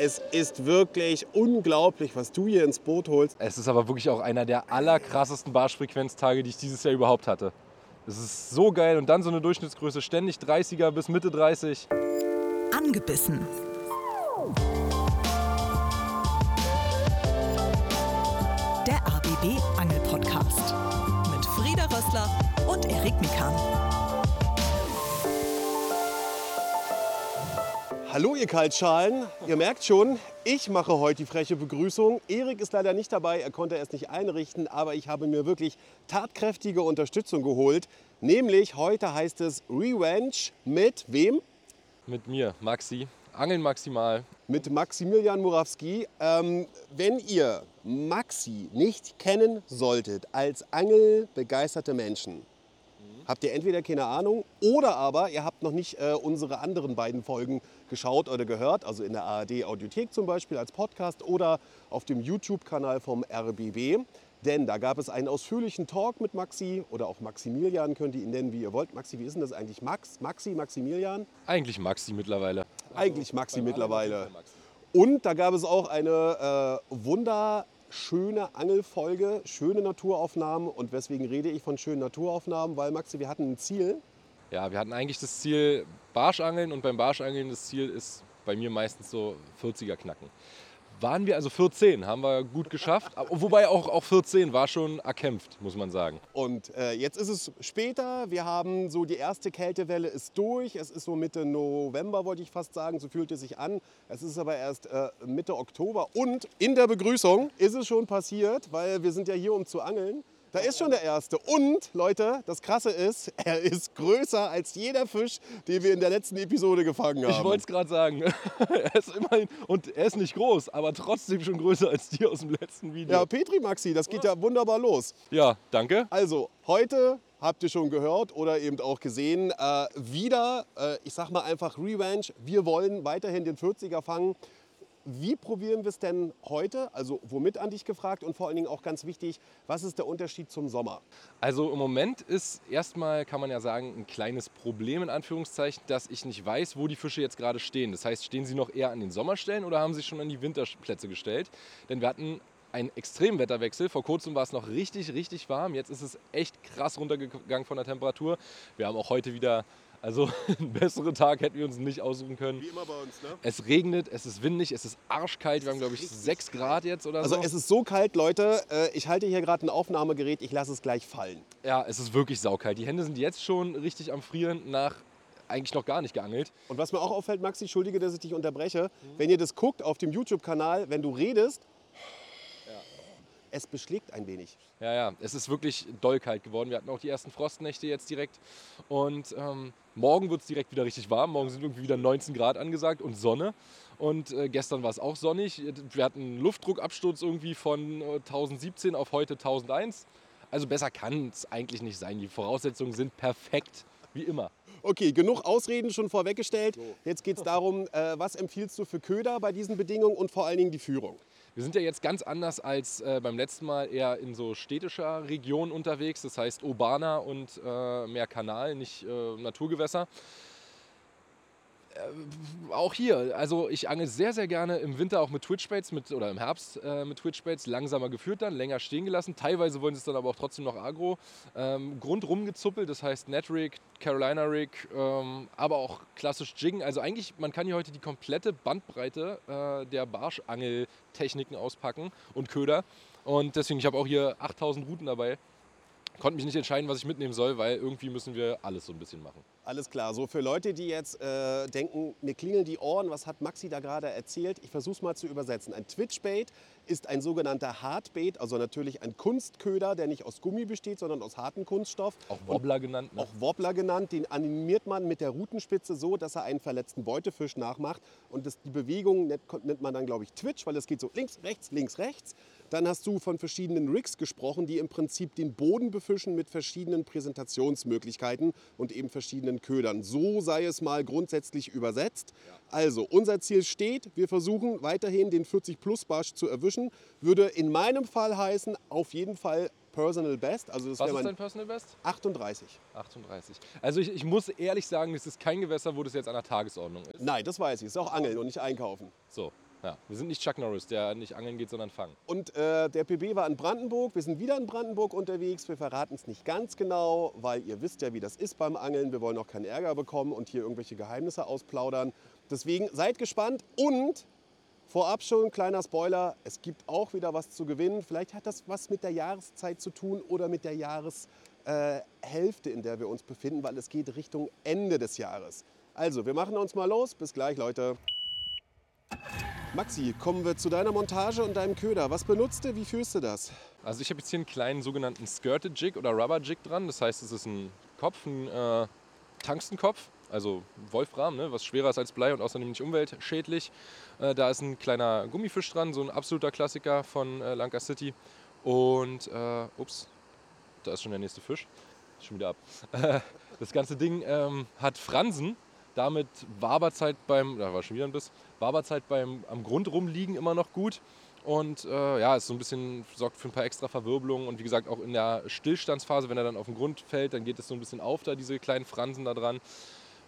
Es ist wirklich unglaublich, was du hier ins Boot holst. Es ist aber wirklich auch einer der allerkrassesten Barschfrequenztage, die ich dieses Jahr überhaupt hatte. Es ist so geil und dann so eine Durchschnittsgröße, ständig 30er bis Mitte 30. Angebissen. Der ABB Angel Podcast mit Frieda Rössler und Erik Mikan. Hallo ihr Kaltschalen, ihr merkt schon, ich mache heute die freche Begrüßung. Erik ist leider nicht dabei, er konnte es nicht einrichten, aber ich habe mir wirklich tatkräftige Unterstützung geholt. Nämlich heute heißt es Revenge mit wem? Mit mir, Maxi. Angeln maximal. Mit Maximilian Murawski. Ähm, wenn ihr Maxi nicht kennen solltet als angelbegeisterte Menschen, habt ihr entweder keine Ahnung oder aber ihr habt noch nicht äh, unsere anderen beiden Folgen geschaut oder gehört, also in der ARD Audiothek zum Beispiel als Podcast oder auf dem YouTube-Kanal vom RBB. Denn da gab es einen ausführlichen Talk mit Maxi oder auch Maximilian, könnt ihr ihn nennen, wie ihr wollt. Maxi, wie ist denn das eigentlich? Max, Maxi, Maximilian? Eigentlich Maxi mittlerweile. Eigentlich Maxi mittlerweile. Und da gab es auch eine äh, wunderschöne Angelfolge, schöne Naturaufnahmen. Und weswegen rede ich von schönen Naturaufnahmen? Weil, Maxi, wir hatten ein Ziel. Ja, wir hatten eigentlich das Ziel Barschangeln und beim Barschangeln das Ziel ist bei mir meistens so 40er knacken. Waren wir also 14, haben wir gut geschafft. Wobei auch, auch 14 war schon erkämpft, muss man sagen. Und äh, jetzt ist es später. Wir haben so die erste Kältewelle ist durch. Es ist so Mitte November, wollte ich fast sagen. So fühlt es sich an. Es ist aber erst äh, Mitte Oktober. Und in der Begrüßung ist es schon passiert, weil wir sind ja hier, um zu angeln. Da ist schon der erste. Und Leute, das Krasse ist, er ist größer als jeder Fisch, den wir in der letzten Episode gefangen haben. Ich wollte es gerade sagen. er ist immerhin, und er ist nicht groß, aber trotzdem schon größer als die aus dem letzten Video. ja, Petri Maxi, das geht ja wunderbar los. ja danke. Also, heute habt ihr schon gehört oder eben auch gesehen, äh, wieder, äh, ich sag mal einfach Revenge. Wir wollen weiterhin den 40er fangen. Wie probieren wir es denn heute? Also, womit an dich gefragt und vor allen Dingen auch ganz wichtig, was ist der Unterschied zum Sommer? Also im Moment ist erstmal, kann man ja sagen, ein kleines Problem in Anführungszeichen, dass ich nicht weiß, wo die Fische jetzt gerade stehen. Das heißt, stehen sie noch eher an den Sommerstellen oder haben sie schon an die Winterplätze gestellt? Denn wir hatten einen Extremwetterwechsel. Vor kurzem war es noch richtig, richtig warm. Jetzt ist es echt krass runtergegangen von der Temperatur. Wir haben auch heute wieder, also einen besseren Tag hätten wir uns nicht aussuchen können. immer bei uns, ne? Es regnet, es ist windig, es ist arschkalt. Wir haben, glaube ich, 6 Grad jetzt oder Also, so. es ist so kalt, Leute. Äh, ich halte hier gerade ein Aufnahmegerät, ich lasse es gleich fallen. Ja, es ist wirklich saukalt. Die Hände sind jetzt schon richtig am Frieren nach eigentlich noch gar nicht geangelt. Und was mir auch auffällt, Maxi, entschuldige, dass ich dich unterbreche, wenn ihr das guckt auf dem YouTube-Kanal, wenn du redest, es beschlägt ein wenig. Ja, ja, es ist wirklich doll kalt geworden. Wir hatten auch die ersten Frostnächte jetzt direkt. Und ähm, morgen wird es direkt wieder richtig warm. Morgen sind irgendwie wieder 19 Grad angesagt und Sonne. Und äh, gestern war es auch sonnig. Wir hatten einen Luftdruckabsturz irgendwie von äh, 1017 auf heute 1001. Also besser kann es eigentlich nicht sein. Die Voraussetzungen sind perfekt, wie immer. Okay, genug Ausreden schon vorweggestellt. Jetzt geht es darum, äh, was empfiehlst du für Köder bei diesen Bedingungen und vor allen Dingen die Führung? Wir sind ja jetzt ganz anders als äh, beim letzten Mal eher in so städtischer Region unterwegs, das heißt urbaner und äh, mehr Kanal, nicht äh, Naturgewässer. Äh, auch hier, also ich angel sehr, sehr gerne im Winter auch mit Twitchbaits mit, oder im Herbst äh, mit Twitchbaits, langsamer geführt dann, länger stehen gelassen. Teilweise wollen sie es dann aber auch trotzdem noch agro. Ähm, Grundrum gezuppelt, das heißt Net-Rig, Carolina Rig, ähm, aber auch klassisch Jiggen. Also eigentlich, man kann hier heute die komplette Bandbreite äh, der Barschangeltechniken auspacken und Köder. Und deswegen, ich habe auch hier 8000 Routen dabei. Konnte mich nicht entscheiden, was ich mitnehmen soll, weil irgendwie müssen wir alles so ein bisschen machen. Alles klar, so für Leute, die jetzt äh, denken, mir klingeln die Ohren, was hat Maxi da gerade erzählt? Ich versuche es mal zu übersetzen. Ein Twitchbait ist ein sogenannter Hardbait, also natürlich ein Kunstköder, der nicht aus Gummi besteht, sondern aus hartem Kunststoff. Auch Wobbler genannt. Ne? Auch Wobbler genannt, den animiert man mit der Rutenspitze so, dass er einen verletzten Beutefisch nachmacht. Und das, die Bewegung nennt, nennt man dann, glaube ich, Twitch, weil es geht so links, rechts, links, rechts. Dann hast du von verschiedenen Rigs gesprochen, die im Prinzip den Boden befischen mit verschiedenen Präsentationsmöglichkeiten und eben verschiedenen Ködern. So sei es mal grundsätzlich übersetzt. Also, unser Ziel steht, wir versuchen weiterhin den 40 Plus Barsch zu erwischen. Würde in meinem Fall heißen, auf jeden Fall Personal Best. Also das Was ist dein Personal Best? 38. 38. Also ich, ich muss ehrlich sagen, es ist kein Gewässer, wo das jetzt an der Tagesordnung ist. Nein, das weiß ich. Ist auch Angeln und nicht Einkaufen. So. Ja, wir sind nicht Chuck Norris, der nicht angeln geht, sondern fangen. Und äh, der PB war in Brandenburg. Wir sind wieder in Brandenburg unterwegs. Wir verraten es nicht ganz genau, weil ihr wisst ja, wie das ist beim Angeln. Wir wollen auch keinen Ärger bekommen und hier irgendwelche Geheimnisse ausplaudern. Deswegen seid gespannt und vorab schon ein kleiner Spoiler: Es gibt auch wieder was zu gewinnen. Vielleicht hat das was mit der Jahreszeit zu tun oder mit der Jahreshälfte, in der wir uns befinden, weil es geht Richtung Ende des Jahres. Also, wir machen uns mal los. Bis gleich, Leute. Maxi, kommen wir zu deiner Montage und deinem Köder. Was benutzt du? Wie führst du das? Also ich habe jetzt hier einen kleinen sogenannten Skirted Jig oder Rubber Jig dran. Das heißt, es ist ein Kopf, ein äh, Tungstenkopf, also Wolfram, ne, was schwerer ist als Blei und außerdem nicht umweltschädlich. Äh, da ist ein kleiner Gummifisch dran, so ein absoluter Klassiker von äh, Lanka City. Und, äh, ups, da ist schon der nächste Fisch. Schon wieder ab. das ganze Ding ähm, hat Fransen, damit Waberzeit beim, da war schon wieder ein Biss, Waberzeit beim am Grund rumliegen immer noch gut. Und äh, ja, ist so ein bisschen, sorgt für ein paar extra Verwirbelungen. Und wie gesagt, auch in der Stillstandsphase, wenn er dann auf den Grund fällt, dann geht es so ein bisschen auf da, diese kleinen Fransen da dran.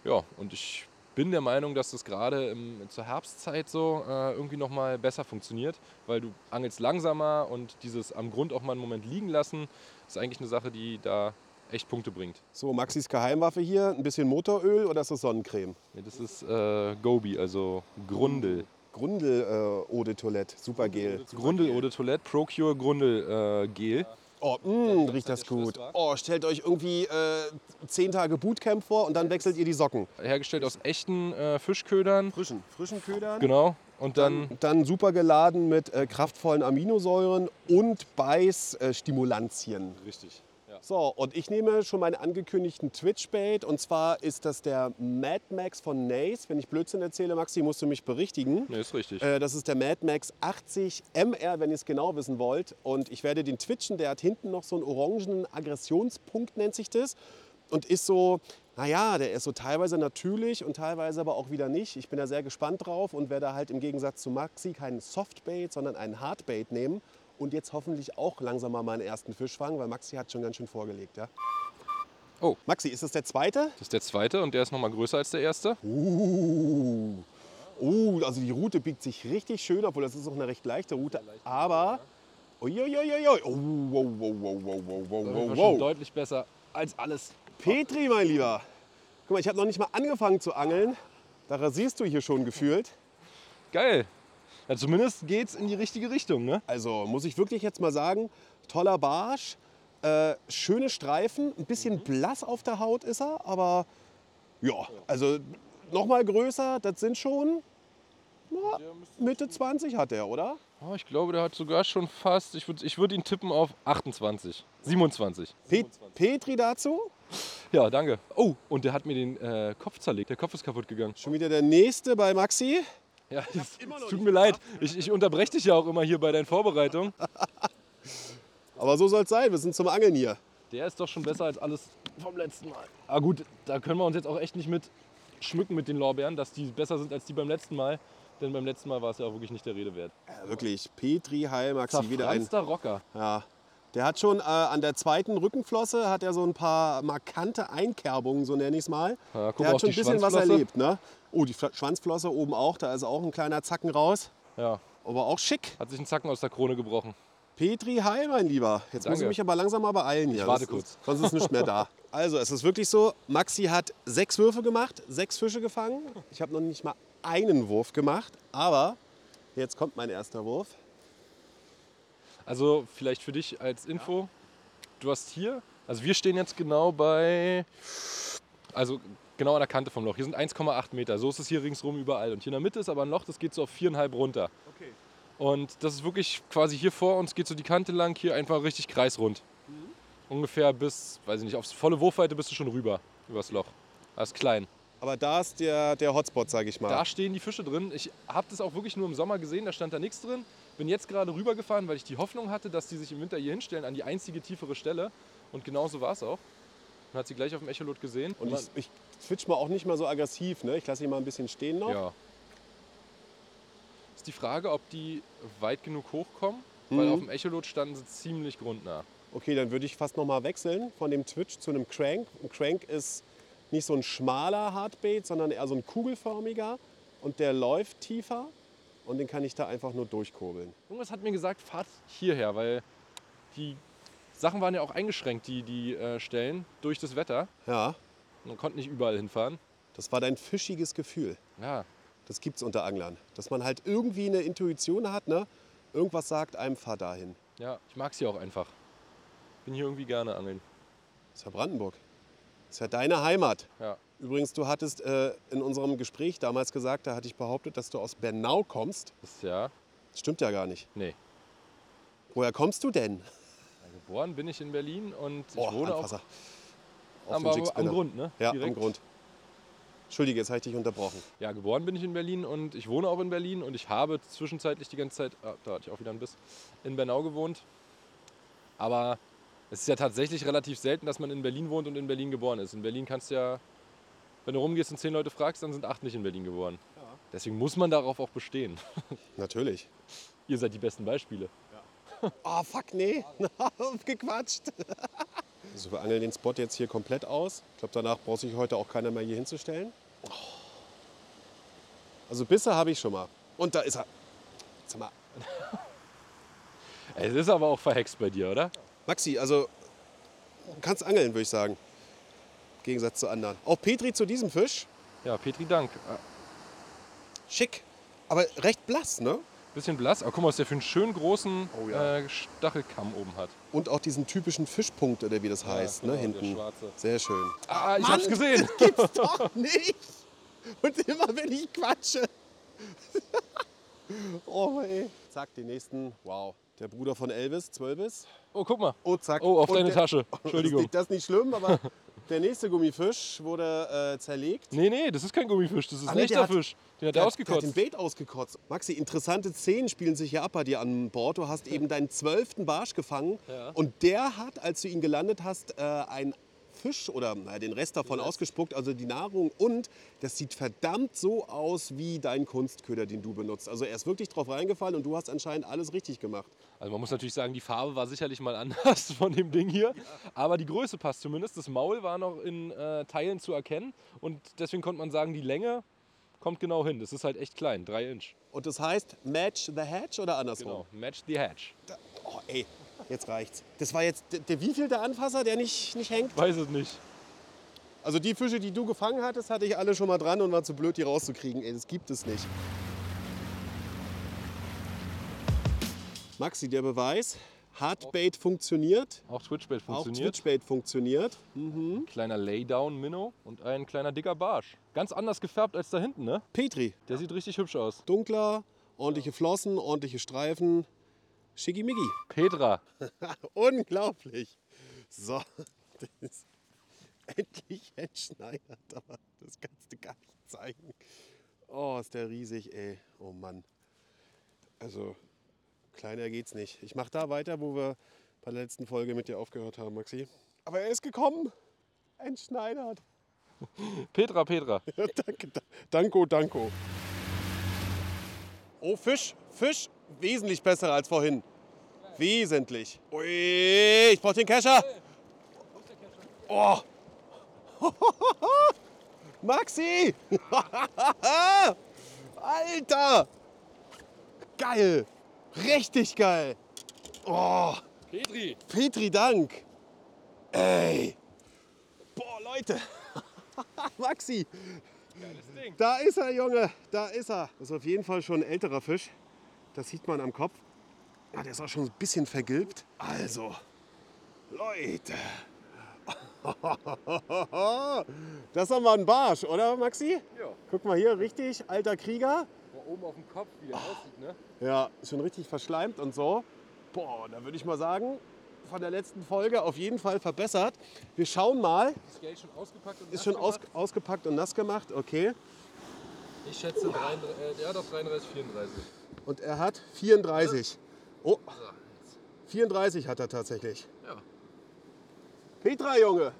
Ja, und ich bin der Meinung, dass das gerade zur Herbstzeit so äh, irgendwie nochmal besser funktioniert, weil du angelst langsamer und dieses am Grund auch mal einen Moment liegen lassen, ist eigentlich eine Sache, die da echt Punkte bringt. So, Maxis Geheimwaffe hier. Ein bisschen Motoröl oder ist das Sonnencreme? Nee, das ist äh, Gobi, also Grundel. Grundel äh, Eau de Toilette, super Gel. Grundel Eau de Toilette, Procure Grundel äh, Gel. Oh, mh, riecht das gut. Oh, stellt euch irgendwie äh, zehn Tage Bootcamp vor und dann wechselt ihr die Socken. Hergestellt aus echten äh, Fischködern. Frischen, frischen Ködern. Genau. Und dann, Dann super geladen mit äh, kraftvollen Aminosäuren und Beißstimulantien. richtig. So, und ich nehme schon meinen angekündigten Twitch-Bait. Und zwar ist das der Mad Max von Nace. Wenn ich Blödsinn erzähle, Maxi, musst du mich berichtigen. Nee, ist richtig. Äh, das ist der Mad Max 80 MR, wenn ihr es genau wissen wollt. Und ich werde den twitchen. Der hat hinten noch so einen orangenen Aggressionspunkt, nennt sich das. Und ist so, naja, der ist so teilweise natürlich und teilweise aber auch wieder nicht. Ich bin da sehr gespannt drauf und werde halt im Gegensatz zu Maxi keinen Softbait, sondern einen Hardbait nehmen. Und jetzt hoffentlich auch langsam mal meinen ersten Fisch fangen, weil Maxi hat schon ganz schön vorgelegt. Ja? Oh. Maxi, ist das der zweite? Das ist der zweite und der ist nochmal größer als der erste. Uh. Uh, also die Route biegt sich richtig schön, obwohl das ist auch eine recht leichte Route. Aber. Uiuiuiui. Oh, wow, wow, wow, wow, wow, wow, schon wow. deutlich besser als alles. Petri, mein Lieber. Guck mal, ich habe noch nicht mal angefangen zu angeln. Da rasierst du hier schon gefühlt. Geil. Ja, zumindest geht's in die richtige Richtung, ne? Also muss ich wirklich jetzt mal sagen, toller Barsch, äh, schöne Streifen, ein bisschen blass auf der Haut ist er, aber ja, also noch mal größer, das sind schon na, Mitte 20 hat er, oder? Oh, ich glaube, der hat sogar schon fast, ich würde ich würd ihn tippen auf 28, 27. Pet Petri dazu? Ja, danke. Oh, und der hat mir den äh, Kopf zerlegt. Der Kopf ist kaputt gegangen. Schon wieder der nächste bei Maxi. Ja, es, es tut mir leid. Ich, ich unterbreche dich ja auch immer hier bei deinen Vorbereitungen. Aber so soll es sein, wir sind zum Angeln hier. Der ist doch schon besser als alles vom letzten Mal. Ah gut, da können wir uns jetzt auch echt nicht mit schmücken mit den Lorbeeren, dass die besser sind als die beim letzten Mal. Denn beim letzten Mal war es ja auch wirklich nicht der Rede wert. Ja, wirklich, Petri, Heil, Maxi, wieder ein. Rocker. Ja. Der hat schon äh, an der zweiten Rückenflosse hat er so ein paar markante Einkerbungen, so nenne ich es mal. Ja, der hat schon ein bisschen was erlebt. Ne? Oh, die Schwanzflosse oben auch, da ist auch ein kleiner Zacken raus. Ja, Aber auch schick. hat sich ein Zacken aus der Krone gebrochen. Petri, hi, mein Lieber. Jetzt muss ich Danke. mich aber langsam mal beeilen hier. warte Das kurz. Ist, sonst ist nichts mehr da. Also, es ist wirklich so, Maxi hat sechs Würfe gemacht, sechs Fische gefangen. Ich habe noch nicht mal einen Wurf gemacht, aber jetzt kommt mein erster Wurf. Also vielleicht für dich als Info, du hast hier, also wir stehen jetzt genau bei, also genau an der Kante vom Loch. Hier sind 1,8 Meter, so ist es hier ringsrum überall. Und hier in der Mitte ist aber ein Loch, das geht so auf 4,5 runter. Okay. Und das ist wirklich quasi hier vor uns, geht so die Kante lang, hier einfach richtig kreisrund. Ungefähr bis, weiß ich nicht, aufs volle Wurfweite bist du schon rüber, übers Loch. Das ist klein. Aber da ist der, der Hotspot, sage ich mal. Da stehen die Fische drin. Ich habe das auch wirklich nur im Sommer gesehen, da stand da nichts drin. Bin jetzt gerade rübergefahren, weil ich die Hoffnung hatte, dass die sich im Winter hier hinstellen, an die einzige tiefere Stelle. Und genau so war es auch. Man hat sie gleich auf dem Echolot gesehen. Und ich, ich switch mal auch nicht mal so aggressiv. Ne? Ich lasse ihn mal ein bisschen stehen noch. ja. Ist die Frage, ob die weit genug hochkommen, weil Mhm. auf dem Echolot standen sie ziemlich grundnah. Okay, dann würde ich fast noch mal wechseln von dem Twitch zu einem Crank. Ein Crank ist nicht so ein schmaler Hardbait, sondern eher so ein kugelförmiger und der läuft tiefer. Und den kann ich da einfach nur durchkurbeln. Irgendwas hat mir gesagt, fahrt hierher, weil die Sachen waren ja auch eingeschränkt, die, die äh, Stellen, durch das Wetter. Ja, Man konnte nicht überall hinfahren. das war dein fischiges Gefühl. Ja, Das gibt's unter Anglern. Dass man halt irgendwie eine Intuition hat, ne? Irgendwas sagt einem, fahr dahin. ja, ich mag sie auch einfach. Bin hier irgendwie gerne angeln. Das ist ja Brandenburg. Das ist ja deine Heimat. Ja. Übrigens, du hattest äh, in unserem Gespräch damals gesagt, da hatte ich behauptet, dass du aus Bernau kommst. Ja, stimmt ja gar nicht. nee. Woher kommst du denn? Geboren bin ich in Berlin und ich Boah, wohne auch Anfasser. Auf am, am. Grund, ne? Ja, Direkt. am Grund. Entschuldige, jetzt habe ich dich unterbrochen. Ja, geboren bin ich in Berlin und ich wohne auch in Berlin und ich habe zwischenzeitlich die ganze Zeit, ah, da hatte ich auch wieder einen Biss, in Bernau gewohnt. Aber es ist ja tatsächlich relativ selten, dass man in Berlin wohnt und in Berlin geboren ist. In Berlin kannst du ja, wenn du rumgehst und zehn Leute fragst, dann sind acht nicht in Berlin geboren. Deswegen muss man darauf auch bestehen. Natürlich. Ihr seid die besten Beispiele. Oh, fuck, nee. Gequatscht. Also wir angeln den Spot jetzt hier komplett aus. Ich glaube, danach braucht sich heute auch keiner mehr hier hinzustellen. Also Bisse habe ich schon mal. Und da ist er. Sag mal, Es ist aber auch verhext bei dir, oder? Maxi, also du kannst angeln, würde ich sagen. Im Gegensatz zu anderen. Auch Petri zu diesem Fisch. Ja, Petri Dank. Ah, Schick. Aber recht blass, ne? Bisschen blass, aber guck mal, was der für einen schönen großen Oh ja. äh, Stachelkamm oben hat. Und auch diesen typischen Fischpunkt, oder wie das heißt, genau, ne? der Hinten. schwarze. Sehr schön. Ah, ich Mann, hab's gesehen. Das gibt's doch nicht. Und immer wenn ich quatsche. oh, ey. Zack, die nächsten. Wow. Der Bruder von Elvis, Zwölvis. Oh, guck mal. Oh, zack. Oh, auf Und deine der- Tasche. Ist, Entschuldigung. das ist nicht schlimm, aber der nächste Gummifisch wurde äh, zerlegt. Nee, nee, das ist kein Gummifisch, das ist Ah, ein nee, echter der hat- Fisch. Den hat Der er hat- Der hat den ausgekotzt. Bait ausgekotzt. Maxi, interessante Szenen spielen sich hier ab bei dir an Bord. Du hast eben deinen zwölften Barsch gefangen Ja. und der hat, als du ihn gelandet hast, äh, einen Fisch oder na, den Rest davon ausgespuckt, also die Nahrung. Und das sieht verdammt so aus wie dein Kunstköder, den du benutzt. Also er ist wirklich drauf reingefallen und du hast anscheinend alles richtig gemacht. Also man muss natürlich sagen, die Farbe war sicherlich mal anders von dem Ding hier. Aber die Größe passt zumindest. Das Maul war noch in äh, Teilen zu erkennen. Und deswegen konnte man sagen, die Länge kommt genau hin. Das ist halt echt klein, 3 Inch. Und das heißt Match the Hatch oder andersrum? Genau, match the hatch. Da, oh, ey, jetzt reicht's. Das war jetzt der, der wievielte Anfasser, der nicht, nicht hängt? Weiß es nicht. Also die Fische, die du gefangen hattest, hatte ich alle schon mal dran und war zu blöd, die rauszukriegen. Ey, das gibt es nicht. Maxi, der Beweis. Hardbait funktioniert. Auch Twitchbait Auch funktioniert. Twitchbait funktioniert. Ein kleiner Laydown-Minnow und ein kleiner dicker Barsch. Ganz anders gefärbt als da hinten, ne? Petri, Der sieht richtig hübsch aus. dunkler, ordentliche Flossen, ordentliche Streifen. Schickimicki. Petra. Unglaublich. So, das ist endlich entschneidert, aber das kannst du gar nicht zeigen. Oh, ist der riesig, ey. Oh Mann. Also, kleiner geht's nicht. Ich mache da weiter, wo wir bei der letzten Folge mit dir aufgehört haben, Maxi. Aber er ist gekommen. Entschneidert. Petra, Petra. Ja, danke, da- danko, danko. Oh, Fisch, Fisch, wesentlich besser als vorhin. Wesentlich. Ui, ich brauch den Kescher. Oh. Maxi! Alter! Geil! Richtig geil! Oh, Petri. Petri Dank! Ey! Boah, Leute! Maxi! Geiles Ding. Da ist er, Junge, da ist er. Das ist auf jeden Fall schon ein älterer Fisch. Das sieht man am Kopf. Ah, der ist auch schon ein bisschen vergilbt. Also, Leute. Das ist doch mal ein Barsch, oder Maxi? Ja. Guck mal hier, richtig alter Krieger. Mal oben auf dem Kopf, wie der aussieht, ne? Ja, schon richtig verschleimt und so. Boah, da würde ich mal sagen, von der letzten Folge auf jeden Fall verbessert. Wir schauen mal. Das Geld schon ausgepackt und Ist schon aus, ausgepackt und nass gemacht, okay. Ich schätze 33, äh, ja doch 33, 34. Und er hat 34. Oh, So, jetzt. 34 hat er tatsächlich. Ja. Petra, Junge,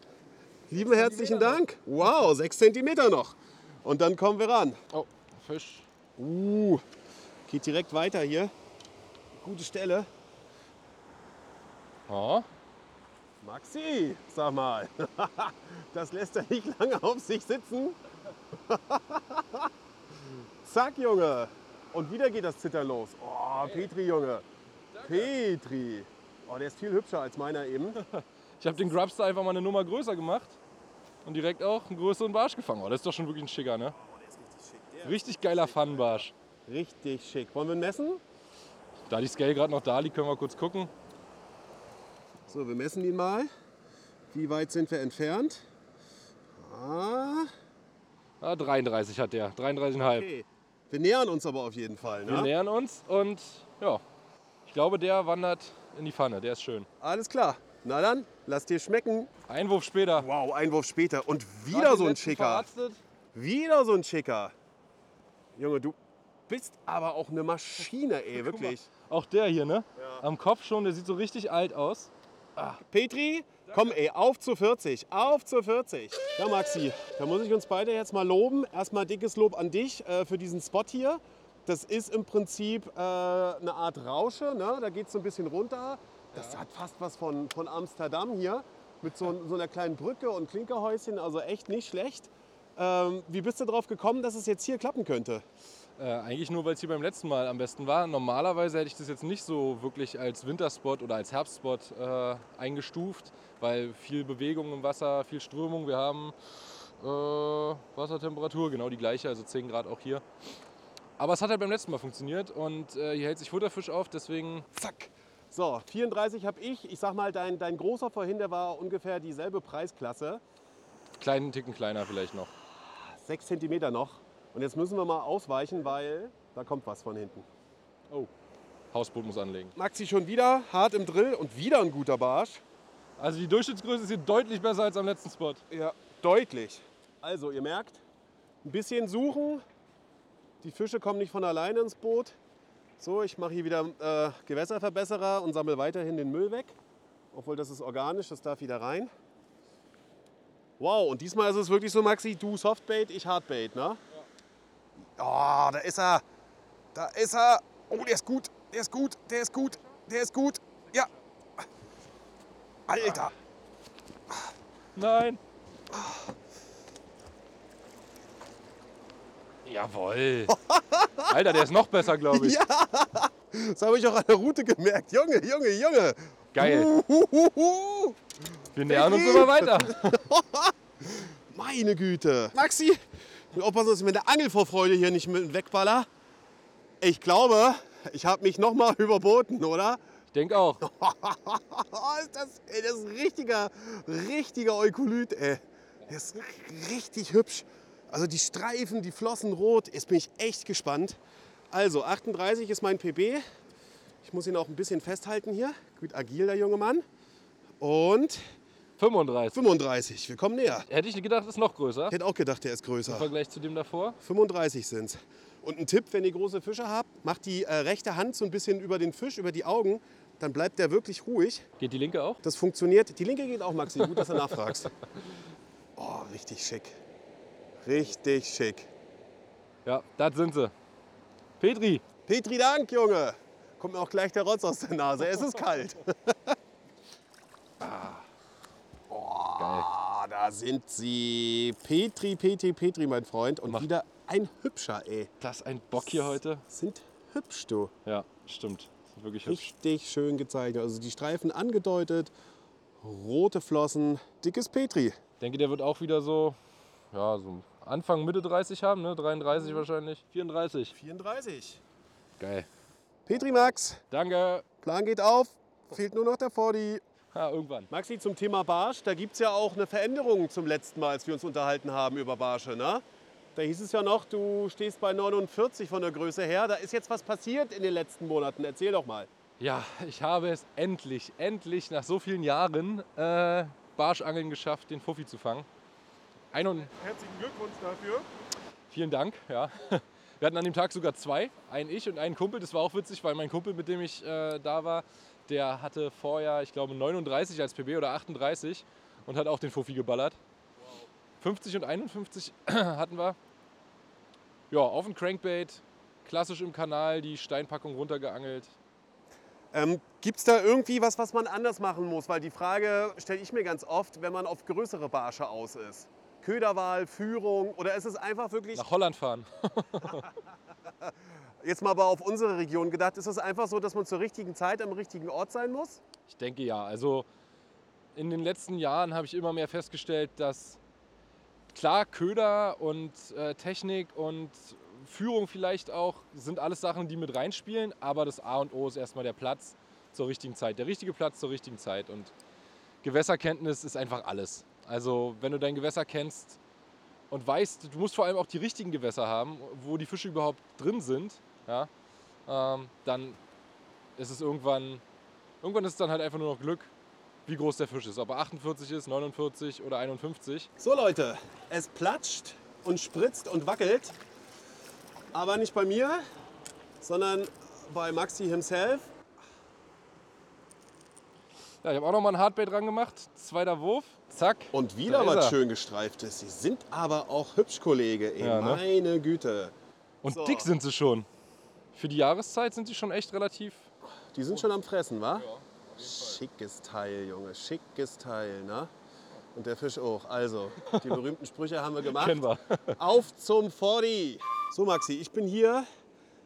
lieben herzlichen Dank. Wow, 6 cm noch. Und dann kommen wir ran. Oh, Fisch. Uh, geht direkt weiter hier. Gute Stelle. Oh. Maxi, sag mal, das lässt er nicht lange auf sich sitzen. Zack, Junge. Und wieder geht das Zittern los. Oh, Petri, Junge. Petri. Oh, der ist viel hübscher als meiner eben. Ich habe den Grubster einfach mal eine Nummer größer gemacht und direkt auch einen größeren Barsch gefangen. Oh, das ist doch schon wirklich ein schicker, ne? Richtig geiler Pfannenbarsch. Richtig schick. Wollen wir ihn messen? Da die Scale gerade noch da liegt, können wir kurz gucken. So, wir messen ihn mal. Wie weit sind wir entfernt? Ah, Ah, 33 hat der, 33,5. okay. Wir nähern uns aber auf jeden Fall. Wir Ne? nähern uns und ja, ich glaube, der wandert in die Pfanne. Der ist schön. Alles klar. Na dann, lass dir schmecken. Einwurf später. Wow, Einwurf später. Und wieder so ein Schicker. verarztet. Wieder so ein Schicker. Junge, du bist aber auch eine Maschine, ey, wirklich. Auch der hier, ne? Am Kopf schon, der sieht so richtig alt aus. Petri, komm ey, auf zu 40, auf zu 40. Ja, Maxi, da muss ich uns beide jetzt mal loben. Erstmal dickes Lob an dich äh, für diesen Spot hier. Das ist im Prinzip äh, eine Art Rausche, ne? da geht es so ein bisschen runter. Das hat fast was von, von Amsterdam hier mit so, so einer kleinen Brücke und Klinkerhäuschen, also echt nicht schlecht. Ähm, wie bist du darauf gekommen, dass es jetzt hier klappen könnte? Äh, eigentlich nur, weil es hier beim letzten Mal am besten war. Normalerweise hätte ich das jetzt nicht so wirklich als Winterspot oder als Herbstspot äh, eingestuft, weil viel Bewegung im Wasser, viel Strömung. Wir haben äh, Wassertemperatur, genau die gleiche, also 10 Grad auch hier. Aber es hat halt beim letzten Mal funktioniert und äh, hier hält sich Futterfisch auf, deswegen Zack. So, 34 habe ich. Ich sag mal, dein, dein großer vorhin, der war ungefähr dieselbe Preisklasse. kleinen Ticken kleiner vielleicht noch. 6 cm noch. Und jetzt müssen wir mal ausweichen, weil da kommt was von hinten. Oh, Hausboot muss anlegen. Maxi schon wieder hart im Drill und wieder ein guter Barsch. Also die Durchschnittsgröße ist hier deutlich besser als am letzten Spot. Ja, deutlich. Also, ihr merkt, ein bisschen suchen. Die Fische kommen nicht von alleine ins Boot. So, ich mache hier wieder äh, Gewässerverbesserer und sammle weiterhin den Müll weg. Obwohl das ist organisch, das darf wieder rein. Wow, und diesmal ist es wirklich so, Maxi, du Softbait, ich Hardbait, ne? Ja. Oh, da ist er. Da ist er. Oh, der ist gut. Der ist gut. Der ist gut. Der ist gut. Ja. Alter. Nein. Jawohl. Alter, der ist noch besser, glaube ich. Ja, das habe ich auch an der Route gemerkt. Junge, Junge, Junge. Geil. Uhuhuhu. Wir nähern uns immer weiter. Meine Güte. Maxi, aufpassen, dass ich mit der Angelvorfreude hier nicht mit wegballer. Ich glaube, ich habe mich noch mal überboten, oder? Ich denke auch. ist das, ey, das ist ein richtiger, richtiger Eukolyt, ey. Der ist richtig hübsch. Also die Streifen, die Flossen rot. Jetzt bin ich echt gespannt. Also 38 ist mein PB. Ich muss ihn auch ein bisschen festhalten hier. Gut agil, der junge Mann. Und 35. 35. Wir kommen näher. Hätte ich gedacht, ist noch größer. Ich hätte auch gedacht, der ist Im größer. Vergleich zu dem davor. 35 sind es. Und ein Tipp, wenn ihr große Fische habt, macht die äh, rechte Hand so ein bisschen über den Fisch, über die Augen. Dann bleibt der wirklich ruhig. Geht die linke auch? Das funktioniert. Die linke geht auch, Maxi. Gut, dass du nachfragst. Oh, richtig schick. Richtig schick. Ja, das sind sie. Petri. Petri Dank, Junge. Kommt mir auch gleich der Rotz aus der Nase. Es ist kalt. Ah, da sind sie. Petri, Petri, Petri, mein Freund. Und Mach- wieder ein hübscher, ey. Das ein Bock hier heute. Sind hübsch, du. Ja, stimmt. Sind wirklich hübsch. Richtig schön gezeichnet. Also die Streifen angedeutet. Rote Flossen. Dickes Petri. Ich denke, der wird auch wieder so, ja, so Anfang, Mitte 30 haben, ne? 33 wahrscheinlich. 34. 34. Geil. Petri Max. Danke. Plan geht auf. Fehlt nur noch der Fordi. Ja, irgendwann. Maxi, zum Thema Barsch, da gibt es ja auch eine Veränderung zum letzten Mal, als wir uns unterhalten haben über Barsche. Ne? Da hieß es ja noch, du stehst bei 49 von der Größe her. Da ist jetzt was passiert in den letzten Monaten. Erzähl doch mal. Ja, ich habe es endlich, endlich nach so vielen Jahren äh, Barschangeln geschafft, den Fuffi zu fangen. Ein und Herzlichen Glückwunsch dafür. vielen Dank, ja. Wir hatten an dem Tag sogar zwei, ein ich und einen Kumpel. Das war auch witzig, weil mein Kumpel, mit dem ich äh, da war, der hatte vorher, ich glaube, 39 als PB oder 38 und hat auch den Fuffi geballert. 50 und 51 hatten wir. Ja, auf dem Crankbait, klassisch im Kanal, die Steinpackung runtergeangelt. Ähm, Gibt es da irgendwie was, was man anders machen muss? Weil die Frage stelle ich mir ganz oft, wenn man auf größere Barsche aus ist. Köderwahl, Führung oder ist es einfach wirklich Nach Holland fahren. Jetzt mal aber auf unsere Region gedacht, ist es einfach so, dass man zur richtigen Zeit am richtigen Ort sein muss? Ich denke ja. Also in den letzten Jahren habe ich immer mehr festgestellt, dass klar Köder und äh, Technik und Führung vielleicht auch sind alles Sachen, die mit reinspielen, aber das A und O ist erstmal der Platz zur richtigen Zeit, der richtige Platz zur richtigen Zeit und Gewässerkenntnis ist einfach alles. Also wenn du dein Gewässer kennst und weißt, du musst vor allem auch die richtigen Gewässer haben, wo die Fische überhaupt drin sind, ja, ähm, dann ist es irgendwann, irgendwann ist es dann halt einfach nur noch Glück, wie groß der Fisch ist. Ob er 48 ist, 49 oder 51. So Leute, es platscht und spritzt und wackelt. Aber nicht bei mir, sondern bei Maxi himself. Ja, ich habe auch noch mal ein Hardbait dran gemacht. Zweiter Wurf. Zack. Und wieder was schön gestreiftes. Sie sind aber auch hübsch, Kollege. Ey, Ja, ne? Meine Güte. Und So. dick sind sie schon. Für die Jahreszeit sind sie schon echt relativ. Die sind schon am Fressen, wa? Schickes Teil, Junge. Schickes Teil, ne? Und der Fisch auch. Also, die berühmten Sprüche haben wir gemacht. Kennen wir. Auf zum 40. So, Maxi, ich bin hier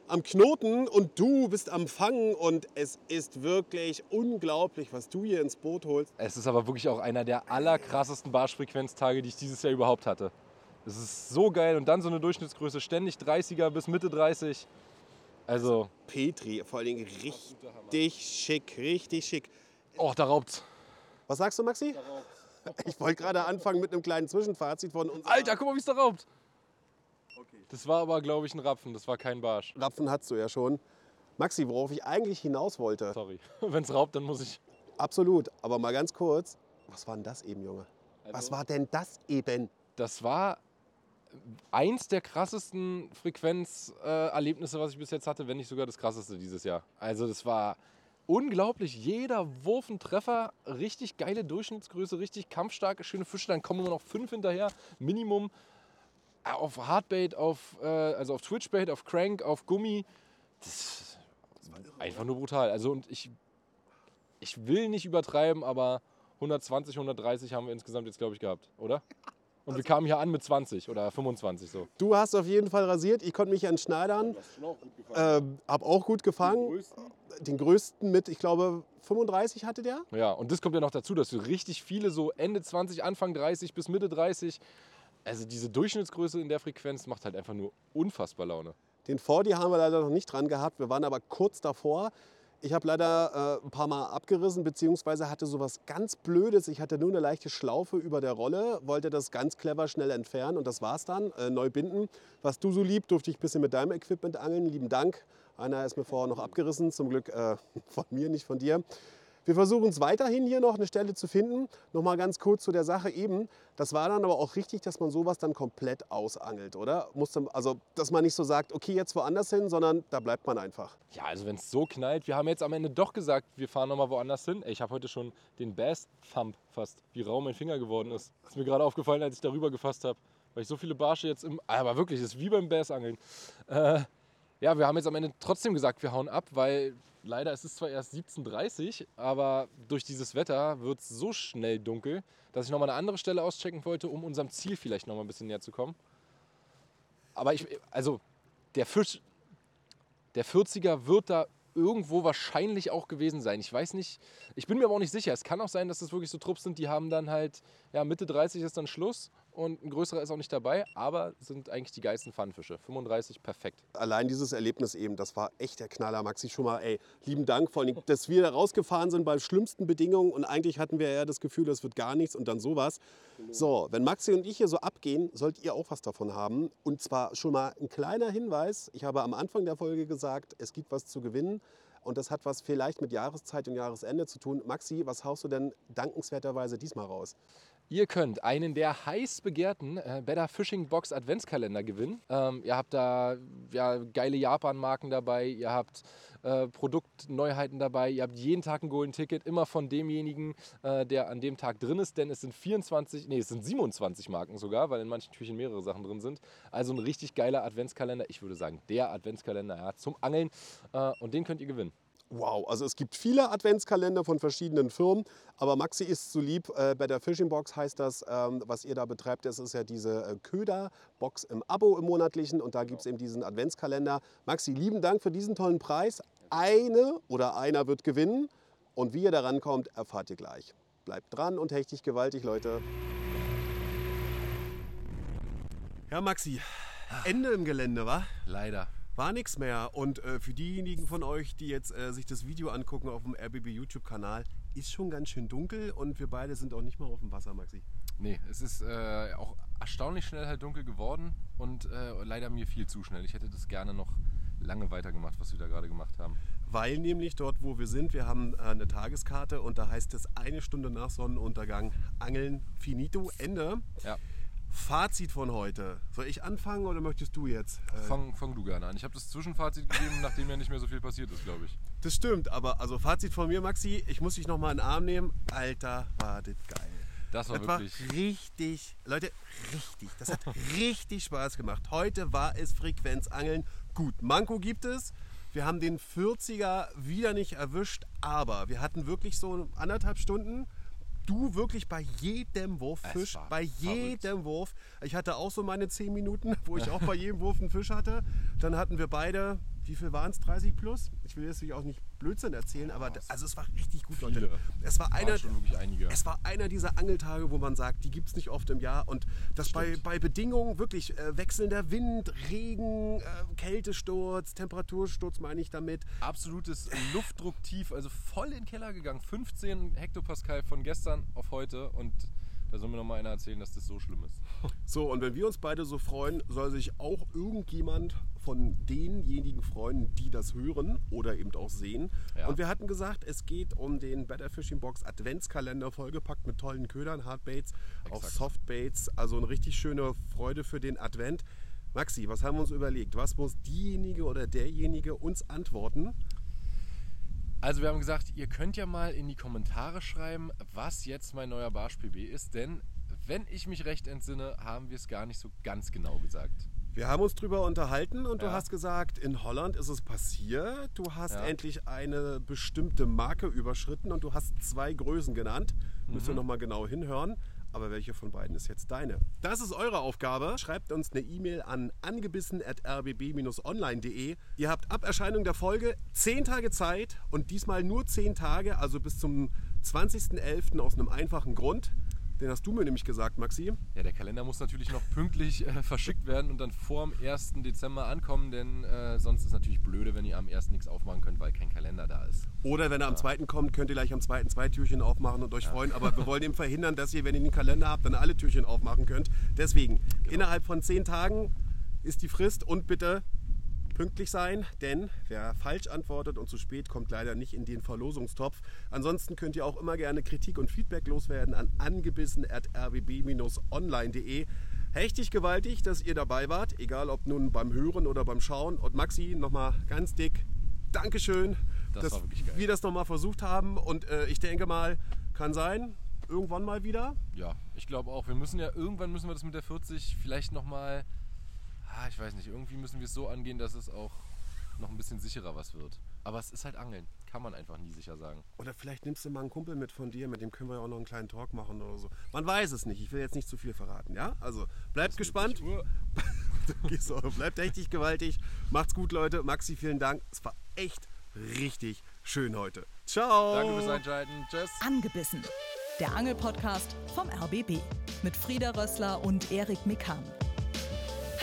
am Knoten und du bist am Fangen und es ist wirklich unglaublich, was du hier ins Boot holst. Es ist aber wirklich auch einer der allerkrassesten Barschfrequenztage, die ich dieses Jahr überhaupt hatte. Es ist so geil und dann so eine Durchschnittsgröße, ständig 30er bis Mitte 30. Also, Petri, vor allen Dingen richtig schick, richtig schick. oh, da raubt's. Was sagst du, Maxi? Ich wollte gerade anfangen mit einem kleinen Zwischenfazit von uns. Alter, guck mal, wie es da raubt. Das war aber, glaube ich, ein Rapfen. Das war kein Barsch. Rapfen hast du ja schon. Maxi, worauf ich eigentlich hinaus wollte. Sorry. Wenn es raubt, dann muss ich. Absolut, aber mal ganz kurz. Was war denn das eben, Junge? Was Also- war denn das eben? Das war eins der krassesten Frequenzerlebnisse, was ich bis jetzt hatte, wenn nicht sogar das krasseste dieses Jahr. Also das war unglaublich. Jeder Wurf ein Treffer, richtig geile Durchschnittsgröße, richtig kampfstarke, schöne Fische. Dann kommen immer noch fünf hinterher, Minimum. Auf Hardbait, auf, äh, also auf Twitchbait, auf Crank, auf Gummi. Das ist einfach nur brutal. Also und ich, ich will nicht übertreiben, aber 120, 130 haben wir insgesamt jetzt, glaube ich, gehabt, oder? Und wir kamen hier an mit 20 oder 25 so. Du hast auf jeden Fall rasiert. Ich konnte mich entschneidern. Ähm, hab auch gut gefangen. Den größten mit, ich glaube, 35 hatte der. Ja, und das kommt ja noch dazu, dass du richtig viele so Ende 20, Anfang 30 bis Mitte 30, also diese Durchschnittsgröße in der Frequenz macht halt einfach nur unfassbar Laune. Den 40 haben wir leider noch nicht dran gehabt. Wir waren aber kurz davor. Ich habe leider äh, ein paar Mal abgerissen, beziehungsweise hatte sowas ganz Blödes. Ich hatte nur eine leichte Schlaufe über der Rolle, wollte das ganz clever schnell entfernen und das war's dann. Äh, neu binden. Was du so lieb, durfte ich ein bisschen mit deinem Equipment angeln. Lieben Dank. Einer ist mir vorher noch abgerissen, zum Glück äh, von mir, nicht von dir. Wir versuchen es weiterhin hier noch eine Stelle zu finden. Noch mal ganz kurz zu der Sache eben. Das war dann aber auch richtig, dass man sowas dann komplett ausangelt, oder? Musste, also, dass man nicht so sagt, okay, jetzt woanders hin, sondern da bleibt man einfach. Ja, also wenn es so knallt, wir haben jetzt am Ende doch gesagt, wir fahren nochmal woanders hin. Ich habe heute schon den Bass-Thump fast, wie rau mein Finger geworden ist. Ist mir gerade aufgefallen, als ich darüber gefasst habe. Weil ich so viele Barsche jetzt im. Aber wirklich, das ist wie beim Bassangeln. Äh, ja, wir haben jetzt am Ende trotzdem gesagt, wir hauen ab, weil leider ist es zwar erst 17.30 Uhr, aber durch dieses Wetter wird es so schnell dunkel, dass ich nochmal eine andere Stelle auschecken wollte, um unserem Ziel vielleicht nochmal ein bisschen näher zu kommen. Aber ich, also der Fisch, der 40er wird da irgendwo wahrscheinlich auch gewesen sein. Ich weiß nicht, ich bin mir aber auch nicht sicher. Es kann auch sein, dass das wirklich so Trupps sind, die haben dann halt, ja, Mitte 30 ist dann Schluss und ein größerer ist auch nicht dabei, aber sind eigentlich die geilsten Pfannfische. 35, perfekt. Allein dieses Erlebnis eben, das war echt der Knaller, Maxi. Schon mal, ey, lieben Dank, vor allem, dass wir da rausgefahren sind bei schlimmsten Bedingungen und eigentlich hatten wir ja das Gefühl, das wird gar nichts und dann sowas. So, wenn Maxi und ich hier so abgehen, sollt ihr auch was davon haben. Und zwar schon mal ein kleiner Hinweis. Ich habe am Anfang der Folge gesagt, es gibt was zu gewinnen. Und das hat was vielleicht mit Jahreszeit und Jahresende zu tun. Maxi, was haust du denn dankenswerterweise diesmal raus? Ihr könnt einen der heiß begehrten äh, Better Fishing Box Adventskalender gewinnen. Ähm, ihr habt da ja, geile Japan-Marken dabei, ihr habt äh, Produktneuheiten dabei, ihr habt jeden Tag ein Golden Ticket, immer von demjenigen, äh, der an dem Tag drin ist, denn es sind 24, nee, es sind 27 Marken sogar, weil in manchen Türchen mehrere Sachen drin sind. Also ein richtig geiler Adventskalender, ich würde sagen, der Adventskalender ja, zum Angeln äh, und den könnt ihr gewinnen. Wow, also es gibt viele Adventskalender von verschiedenen Firmen, aber Maxi ist zu lieb. Äh, bei der Fishing Box heißt das, ähm, was ihr da betreibt, das ist ja diese äh, Köder-Box im Abo im monatlichen und da gibt es eben diesen Adventskalender. Maxi, lieben Dank für diesen tollen Preis. Eine oder einer wird gewinnen und wie ihr da rankommt, erfahrt ihr gleich. Bleibt dran und hechtig gewaltig, Leute. Ja, Maxi, Ende im Gelände, wa? Leider. War nichts mehr. Und äh, für diejenigen von euch, die jetzt äh, sich das Video angucken auf dem RBB YouTube-Kanal, ist schon ganz schön dunkel und wir beide sind auch nicht mal auf dem Wasser, Maxi. Nee, es ist äh, auch erstaunlich schnell halt dunkel geworden und äh, leider mir viel zu schnell. Ich hätte das gerne noch lange weitergemacht, was wir da gerade gemacht haben. Weil nämlich dort, wo wir sind, wir haben äh, eine Tageskarte und da heißt es eine Stunde nach Sonnenuntergang angeln, finito, Ende. Ja. Fazit von heute. Soll ich anfangen oder möchtest du jetzt? Äh, Fang, fang du gerne an. Ich habe das Zwischenfazit gegeben, nachdem ja nicht mehr so viel passiert ist, glaube ich. das stimmt, aber also Fazit von mir, Maxi, ich muss dich nochmal in den Arm nehmen. Alter, war das geil. Das war Das war wirklich. richtig, Leute, richtig. Das hat richtig Spaß gemacht. Heute war es Frequenzangeln. Gut, Manko gibt es. Wir haben den 40er wieder nicht erwischt, aber wir hatten wirklich so anderthalb Stunden. Du wirklich bei jedem Wurf Fisch, bei verrückt. jedem Wurf. Ich hatte auch so meine 10 Minuten, wo ich auch bei jedem Wurf einen Fisch hatte. Dann hatten wir beide, wie viel waren es? 30 plus? Ich will jetzt natürlich auch nicht Blödsinn erzählen, aber d- also es war richtig gut, Leute. Viele. Es war einer, es war einer dieser Angeltage, wo man sagt, die gibt es nicht oft im Jahr. Und das bei, bei Bedingungen wirklich äh, wechselnder Wind, Regen, äh, Kältesturz, Temperatursturz meine ich damit. Absolutes Luftdrucktief, also voll in den Keller gegangen. 15 Hektopascal von gestern auf heute und da soll mir noch mal einer erzählen, dass das so schlimm ist. So, und wenn wir uns beide so freuen, soll sich auch irgendjemand von denjenigen freuen, die das hören oder eben auch sehen. Ja. Und wir hatten gesagt, es geht um den Better Fishing Box Adventskalender, vollgepackt mit tollen Ködern, Hardbaits, auch. Softbaits. Also eine richtig schöne Freude für den Advent. Maxi, was haben wir uns überlegt? Was muss diejenige oder derjenige uns antworten? Also wir haben gesagt, ihr könnt ja mal in die Kommentare schreiben, was jetzt mein neuer Barsch PB ist, denn wenn ich mich recht entsinne, haben wir es gar nicht so ganz genau gesagt. Wir haben uns drüber unterhalten und du Ja. hast gesagt, in Holland ist es passiert. Du hast Ja. endlich eine bestimmte Marke überschritten und du hast zwei Größen genannt. Müsst ihr Mhm. nochmal genau hinhören. Aber welche von beiden ist jetzt deine? Das ist eure Aufgabe. Schreibt uns eine E-Mail an angebissen.rbb-online.de. Ihr habt ab Erscheinung der Folge 10 Tage Zeit und diesmal nur 10 Tage, also bis zum 20.11. aus einem einfachen Grund. Den hast du mir nämlich gesagt, Maxi. Ja, der Kalender muss natürlich noch pünktlich äh, verschickt werden und dann vor dem 1. Dezember ankommen, denn äh, sonst ist es natürlich blöde, wenn ihr am 1. nichts aufmachen könnt, weil kein Kalender da ist. Oder wenn er am zweiten kommt, könnt ihr gleich am zweiten zwei Türchen aufmachen und euch freuen. Aber wir wollen eben verhindern, dass ihr, wenn ihr den Kalender habt, dann alle Türchen aufmachen könnt. Deswegen, innerhalb von zehn Tagen ist die Frist und bitte pünktlich sein, denn wer falsch antwortet und zu spät kommt leider nicht in den Verlosungstopf. Ansonsten könnt ihr auch immer gerne Kritik und Feedback loswerden an angebissen.rbb-online.de. Hechtig gewaltig, dass ihr dabei wart, egal ob nun beim Hören oder beim Schauen. Und Maxi, nochmal ganz dick Dankeschön, Das dass wir das nochmal versucht haben. Und äh, ich denke mal, kann sein, irgendwann mal wieder. Ja, ich glaube auch. Wir müssen ja irgendwann müssen wir das mit der 40 vielleicht nochmal, ah, ich weiß nicht, irgendwie müssen wir es so angehen, dass es auch noch ein bisschen sicherer was wird. Aber es ist halt Angeln, kann man einfach nie sicher sagen. Oder vielleicht nimmst du mal einen Kumpel mit von dir, mit dem können wir ja auch noch einen kleinen Talk machen oder so. Man weiß es nicht, ich will jetzt nicht zu viel verraten, ja? Also bleibt gespannt. Du- bleibt richtig gewaltig. Macht's gut, Leute. Maxi, vielen Dank. Es war echt richtig schön heute. Ciao. Danke fürs Einschalten. Tschüss. Angebissen. Der Angelpodcast vom RBB mit Frieda Rössler und Erik Mikan.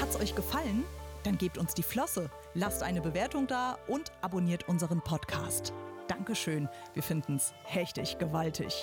Hat's euch gefallen? Dann gebt uns die Flosse, lasst eine Bewertung da und abonniert unseren Podcast. Dankeschön, wir finden's hechtig gewaltig.